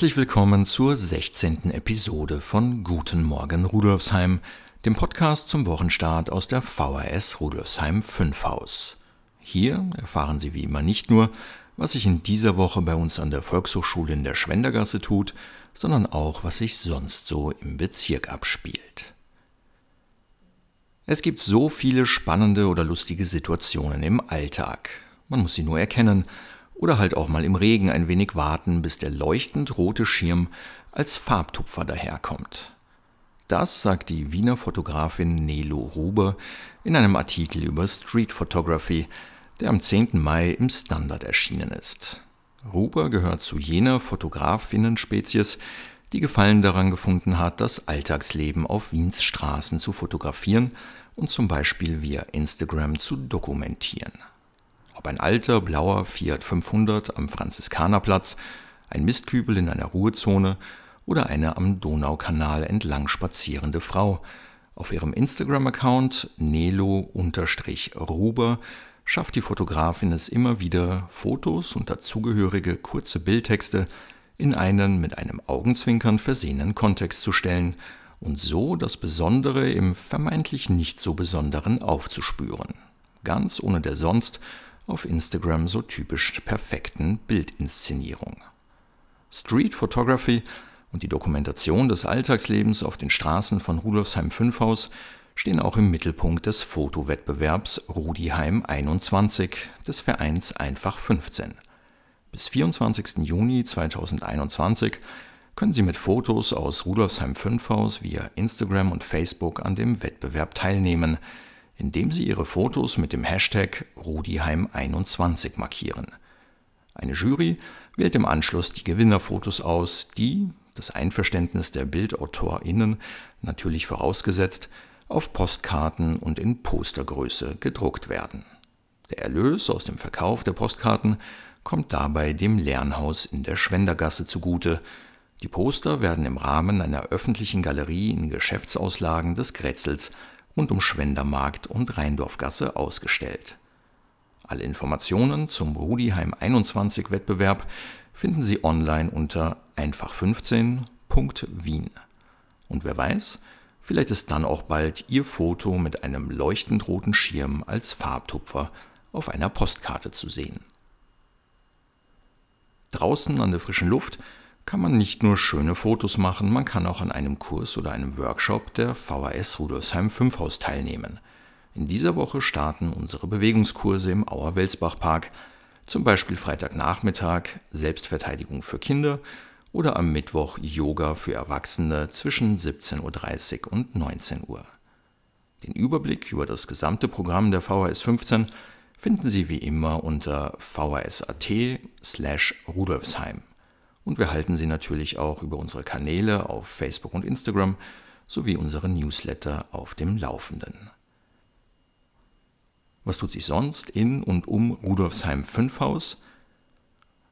Herzlich willkommen zur 16. Episode von Guten Morgen Rudolfsheim, dem Podcast zum Wochenstart aus der VHS Rudolfsheim 5 Haus. Hier erfahren Sie wie immer nicht nur, was sich in dieser Woche bei uns an der Volkshochschule in der Schwendergasse tut, sondern auch, was sich sonst so im Bezirk abspielt. Es gibt so viele spannende oder lustige Situationen im Alltag. Man muss sie nur erkennen oder halt auch mal im Regen ein wenig warten, bis der leuchtend rote Schirm als Farbtupfer daherkommt. Das sagt die Wiener Fotografin Nelo Ruber in einem Artikel über Street Photography, der am 10. Mai im Standard erschienen ist. Ruber gehört zu jener Fotografinnen-Spezies, die Gefallen daran gefunden hat, das Alltagsleben auf Wiens Straßen zu fotografieren und zum Beispiel via Instagram zu dokumentieren. Ob ein alter, blauer Fiat 500 am Franziskanerplatz, ein Mistkübel in einer Ruhezone oder eine am Donaukanal entlang spazierende Frau. Auf ihrem Instagram-Account nelo-ruber schafft die Fotografin es immer wieder, Fotos und dazugehörige kurze Bildtexte in einen mit einem Augenzwinkern versehenen Kontext zu stellen und so das Besondere im vermeintlich nicht so Besonderen aufzuspüren. Ganz ohne der sonst auf Instagram so typisch perfekten Bildinszenierung. Street Photography und die Dokumentation des Alltagslebens auf den Straßen von Rudolfsheim 5 Haus stehen auch im Mittelpunkt des Fotowettbewerbs Rudiheim 21 des Vereins Einfach 15. Bis 24. Juni 2021 können Sie mit Fotos aus Rudolfsheim 5 Haus via Instagram und Facebook an dem Wettbewerb teilnehmen – indem Sie Ihre Fotos mit dem Hashtag Rudiheim21 markieren. Eine Jury wählt im Anschluss die Gewinnerfotos aus, die, das Einverständnis der BildautorInnen natürlich vorausgesetzt, auf Postkarten und in Postergröße gedruckt werden. Der Erlös aus dem Verkauf der Postkarten kommt dabei dem Lernhaus in der Schwendergasse zugute. Die Poster werden im Rahmen einer öffentlichen Galerie in Geschäftsauslagen des Grätzels rund um Schwendermarkt und Rheindorfgasse ausgestellt. Alle Informationen zum Rudiheim 21 Wettbewerb finden Sie online unter einfach15.wien. Und wer weiß, vielleicht ist dann auch bald Ihr Foto mit einem leuchtend roten Schirm als Farbtupfer auf einer Postkarte zu sehen. Draußen an der frischen Luft kann man nicht nur schöne Fotos machen, man kann auch an einem Kurs oder einem Workshop der VHS Rudolfsheim 5 Haus teilnehmen. In dieser Woche starten unsere Bewegungskurse im Auer Welsbach Park, zum Beispiel Freitagnachmittag Selbstverteidigung für Kinder oder am Mittwoch Yoga für Erwachsene zwischen 17.30 Uhr und 19 Uhr. Den Überblick über das gesamte Programm der VHS 15 finden Sie wie immer unter vhs.at slash rudolfsheim und wir halten Sie natürlich auch über unsere Kanäle auf Facebook und Instagram sowie unsere Newsletter auf dem Laufenden. Was tut sich sonst in und um Rudolfsheim 5 Haus?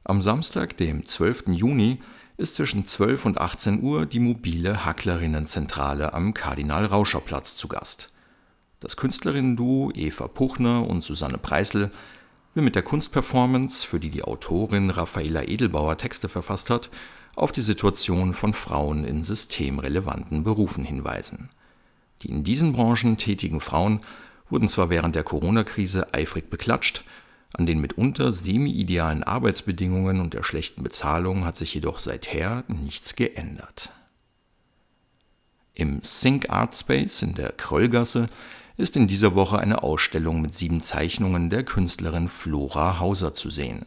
Am Samstag, dem 12. Juni, ist zwischen 12 und 18 Uhr die mobile Hacklerinnenzentrale am Kardinal-Rauscher-Platz zu Gast. Das Künstlerinnen-Duo Eva Puchner und Susanne Preisel will mit der Kunstperformance, für die die Autorin Raffaela Edelbauer Texte verfasst hat, auf die Situation von Frauen in systemrelevanten Berufen hinweisen. Die in diesen Branchen tätigen Frauen wurden zwar während der Corona-Krise eifrig beklatscht, an den mitunter semi-idealen Arbeitsbedingungen und der schlechten Bezahlung hat sich jedoch seither nichts geändert. Im Think Art Space in der Kröllgasse ist in dieser Woche eine Ausstellung mit sieben Zeichnungen der Künstlerin Flora Hauser zu sehen.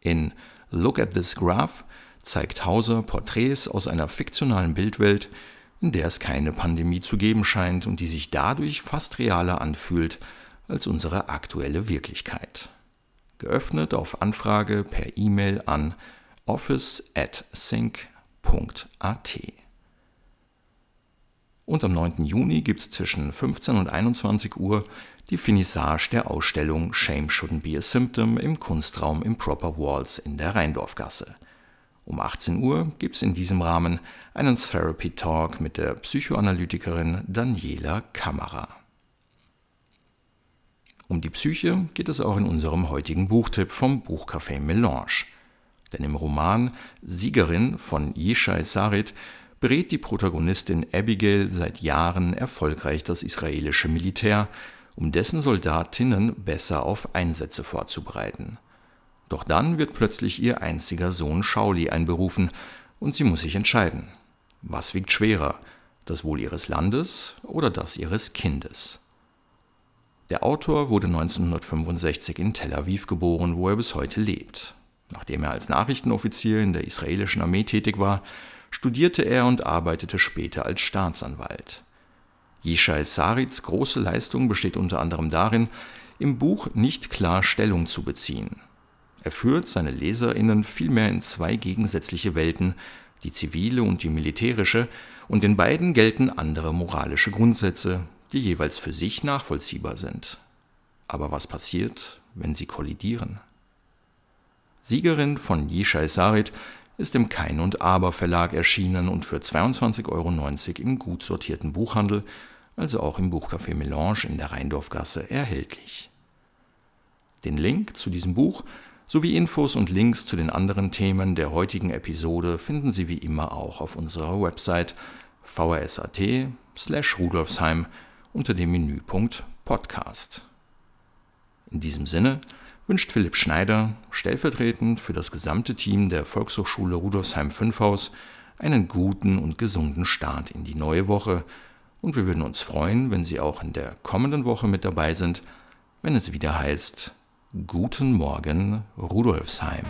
In Look at this Graph zeigt Hauser Porträts aus einer fiktionalen Bildwelt, in der es keine Pandemie zu geben scheint und die sich dadurch fast realer anfühlt als unsere aktuelle Wirklichkeit. Geöffnet auf Anfrage per E-Mail an office at sync.at. Und am 9. Juni gibt es zwischen 15 und 21 Uhr die Finissage der Ausstellung Shame Shouldn't Be a Symptom im Kunstraum im Proper Walls in der Rheindorfgasse. Um 18 Uhr gibt es in diesem Rahmen einen Therapy Talk mit der Psychoanalytikerin Daniela Kammerer. Um die Psyche geht es auch in unserem heutigen Buchtipp vom Buchcafé Melange. Denn im Roman Siegerin von Yishai Sarit berät die Protagonistin Abigail seit Jahren erfolgreich das israelische Militär, um dessen Soldatinnen besser auf Einsätze vorzubereiten. Doch dann wird plötzlich ihr einziger Sohn Shauli einberufen und sie muss sich entscheiden. Was wiegt schwerer, das Wohl ihres Landes oder das ihres Kindes? Der Autor wurde 1965 in Tel Aviv geboren, wo er bis heute lebt. Nachdem er als Nachrichtenoffizier in der israelischen Armee tätig war, studierte er und arbeitete später als Staatsanwalt. Yishai Sarits große Leistung besteht unter anderem darin, im Buch nicht klar Stellung zu beziehen. Er führt seine LeserInnen vielmehr in zwei gegensätzliche Welten, die zivile und die militärische, und in beiden gelten andere moralische Grundsätze, die jeweils für sich nachvollziehbar sind. Aber was passiert, wenn sie kollidieren? Siegerin von Yishai Sarit ist im Kein und Aber Verlag erschienen und für 22,90 Euro im gut sortierten Buchhandel, also auch im Buchcafé Melange in der Rheindorfgasse, erhältlich. Den Link zu diesem Buch sowie Infos und Links zu den anderen Themen der heutigen Episode finden Sie wie immer auch auf unserer Website vrsat slash rudolfsheim unter dem Menüpunkt Podcast. In diesem Sinne wünscht Philipp Schneider stellvertretend für das gesamte Team der Volkshochschule Rudolfsheim 5 Haus einen guten und gesunden Start in die neue Woche und wir würden uns freuen, wenn Sie auch in der kommenden Woche mit dabei sind, wenn es wieder heißt Guten Morgen Rudolfsheim.